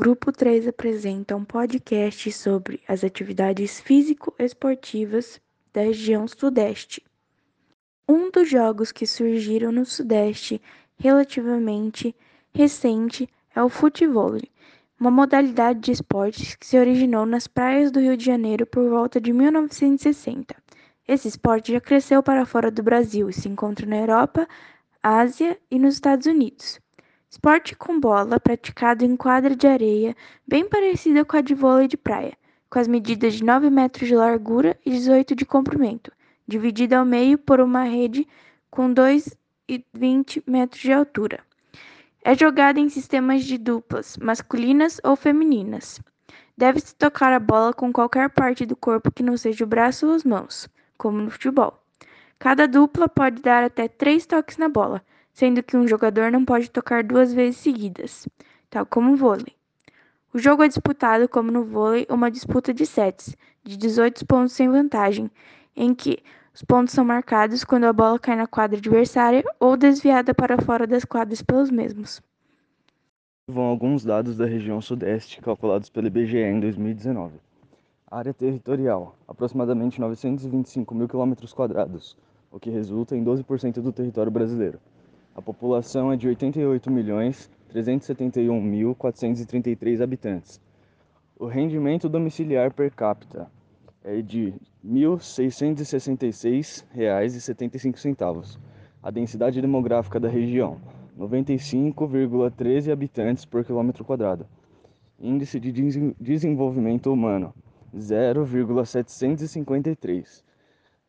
Grupo 3 apresenta um podcast sobre as atividades físico-esportivas da região Sudeste. Um dos jogos que surgiram no Sudeste relativamente recente é o futebol, uma modalidade de esportes que se originou nas praias do Rio de Janeiro por volta de 1960. Esse esporte já cresceu para fora do Brasil e se encontra na Europa, Ásia e nos Estados Unidos. Esporte com bola praticado em quadra de areia, bem parecida com a de vôlei de praia, com as medidas de 9 metros de largura e 18 de comprimento, dividida ao meio por uma rede com 2,20 metros de altura. É jogada em sistemas de duplas, masculinas ou femininas. Deve-se tocar a bola com qualquer parte do corpo que não seja o braço ou as mãos, como no futebol. Cada dupla pode dar até três toques na bola, sendo que um jogador não pode tocar duas vezes seguidas, tal como o vôlei. O jogo é disputado como no vôlei, uma disputa de sets, de 18 pontos sem vantagem, em que os pontos são marcados quando a bola cai na quadra adversária ou desviada para fora das quadras pelos mesmos. Vão alguns dados da região sudeste calculados pelo IBGE em 2019. Área territorial, aproximadamente 925 mil quilômetros quadrados, o que resulta em 12% do território brasileiro. A população é de 88.371.433 habitantes. O rendimento domiciliar per capita é de R$ 1.666,75. A densidade demográfica da região, 95,13 habitantes por quilômetro quadrado. Índice de desenvolvimento humano, 0,753.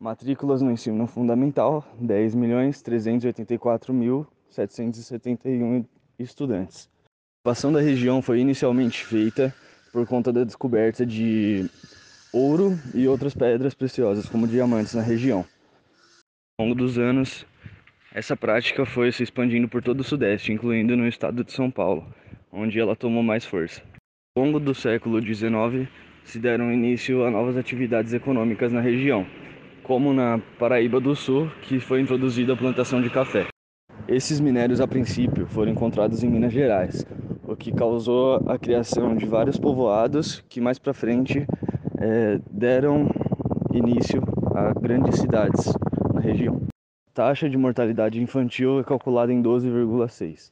Matrículas no ensino fundamental, 10.384.771 estudantes. A ocupação da região foi inicialmente feita por conta da descoberta de ouro e outras pedras preciosas, como diamantes, na região. Ao longo dos anos, essa prática foi se expandindo por todo o Sudeste, incluindo no estado de São Paulo, onde ela tomou mais força. Ao longo do século XIX, se deram início a novas atividades econômicas na região como na Paraíba do Sul, que foi introduzida a plantação de café. Esses minérios, a princípio, foram encontrados em Minas Gerais, o que causou a criação de vários povoados que mais para frente é, deram início a grandes cidades na região. A taxa de mortalidade infantil é calculada em 12,6. O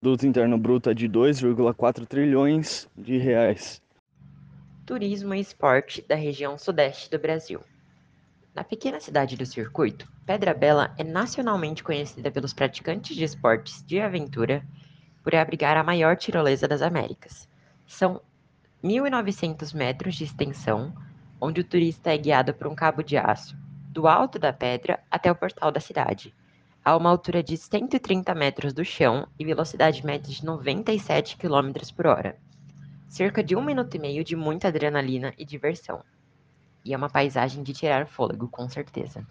produto interno bruto é de 2,4 trilhões de reais. Turismo e esporte da região sudeste do Brasil. Na pequena cidade do circuito, Pedra Bela é nacionalmente conhecida pelos praticantes de esportes de aventura por abrigar a maior tirolesa das Américas. São 1.900 metros de extensão, onde o turista é guiado por um cabo de aço, do alto da pedra até o portal da cidade, a uma altura de 130 metros do chão e velocidade média de 97 km por hora. Cerca de um minuto e meio de muita adrenalina e diversão e é uma paisagem de tirar fôlego, com certeza.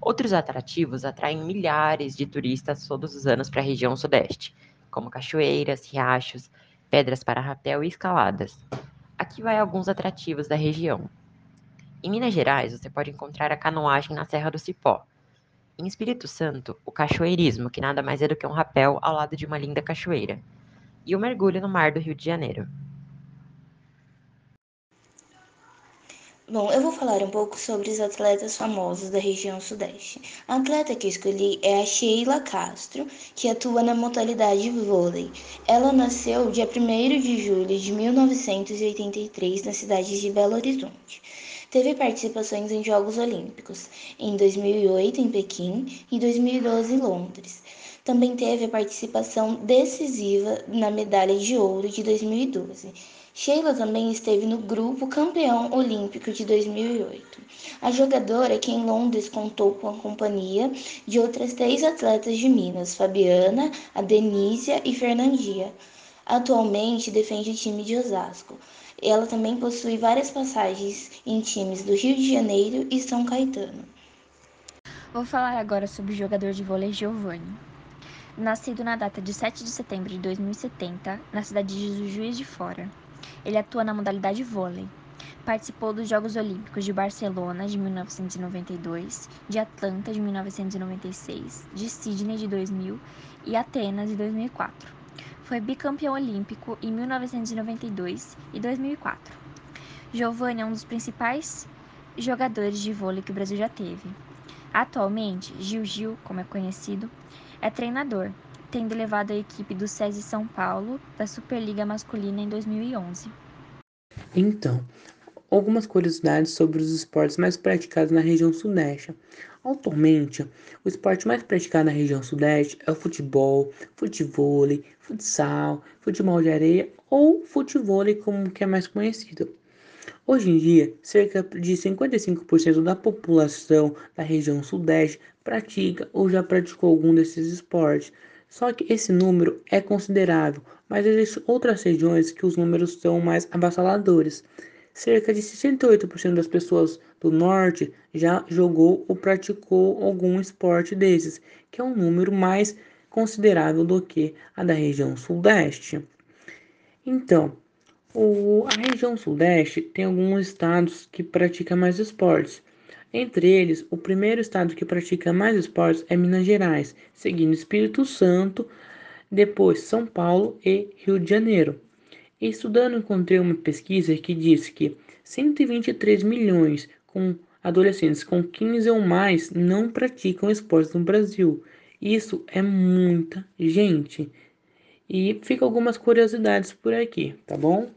Outros atrativos atraem milhares de turistas todos os anos para a região sudeste, como cachoeiras, riachos, pedras para rapel e escaladas. Aqui vai alguns atrativos da região. Em Minas Gerais, você pode encontrar a canoagem na Serra do Cipó. Em Espírito Santo, o cachoeirismo, que nada mais é do que um rapel ao lado de uma linda cachoeira. E o mergulho no mar do Rio de Janeiro. Bom, eu vou falar um pouco sobre os atletas famosos da região sudeste. A atleta que escolhi é a Sheila Castro, que atua na modalidade vôlei. Ela nasceu dia 1 de julho de 1983 na cidade de Belo Horizonte. Teve participações em Jogos Olímpicos, em 2008 em Pequim e 2012 em Londres. Também teve a participação decisiva na medalha de ouro de 2012 Sheila também esteve no grupo campeão olímpico de 2008. A jogadora, que em Londres contou com a companhia de outras três atletas de Minas, Fabiana, a Denísia e Fernandia. Atualmente defende o time de Osasco. Ela também possui várias passagens em times do Rio de Janeiro e São Caetano. Vou falar agora sobre o jogador de vôlei Giovanni. Nascido na data de 7 de setembro de 2070, na cidade de Juiz de Fora. Ele atua na modalidade vôlei. Participou dos Jogos Olímpicos de Barcelona de 1992, de Atlanta de 1996, de Sydney de 2000 e Atenas de 2004. Foi bicampeão olímpico em 1992 e 2004. Giovanni é um dos principais jogadores de vôlei que o Brasil já teve. Atualmente, Gil Gil, como é conhecido, é treinador, tendo levado a equipe do SESI São Paulo da Superliga Masculina em 2011. Então, algumas curiosidades sobre os esportes mais praticados na região sudeste. Atualmente, o esporte mais praticado na região sudeste é o futebol, futevôlei, futsal, futebol de areia ou futevôlei como que é mais conhecido. Hoje em dia, cerca de 55% da população da região sudeste pratica ou já praticou algum desses esportes. Só que esse número é considerável, mas existem outras regiões que os números são mais avassaladores. Cerca de 68% das pessoas do norte já jogou ou praticou algum esporte desses, que é um número mais considerável do que a da região sudeste. Então, o, a região sudeste tem alguns estados que praticam mais esportes. Entre eles, o primeiro estado que pratica mais esportes é Minas Gerais, seguindo Espírito Santo, depois São Paulo e Rio de Janeiro. Estudando, encontrei uma pesquisa que diz que 123 milhões com adolescentes com 15 ou mais não praticam esportes no Brasil. Isso é muita gente. E fica algumas curiosidades por aqui, tá bom?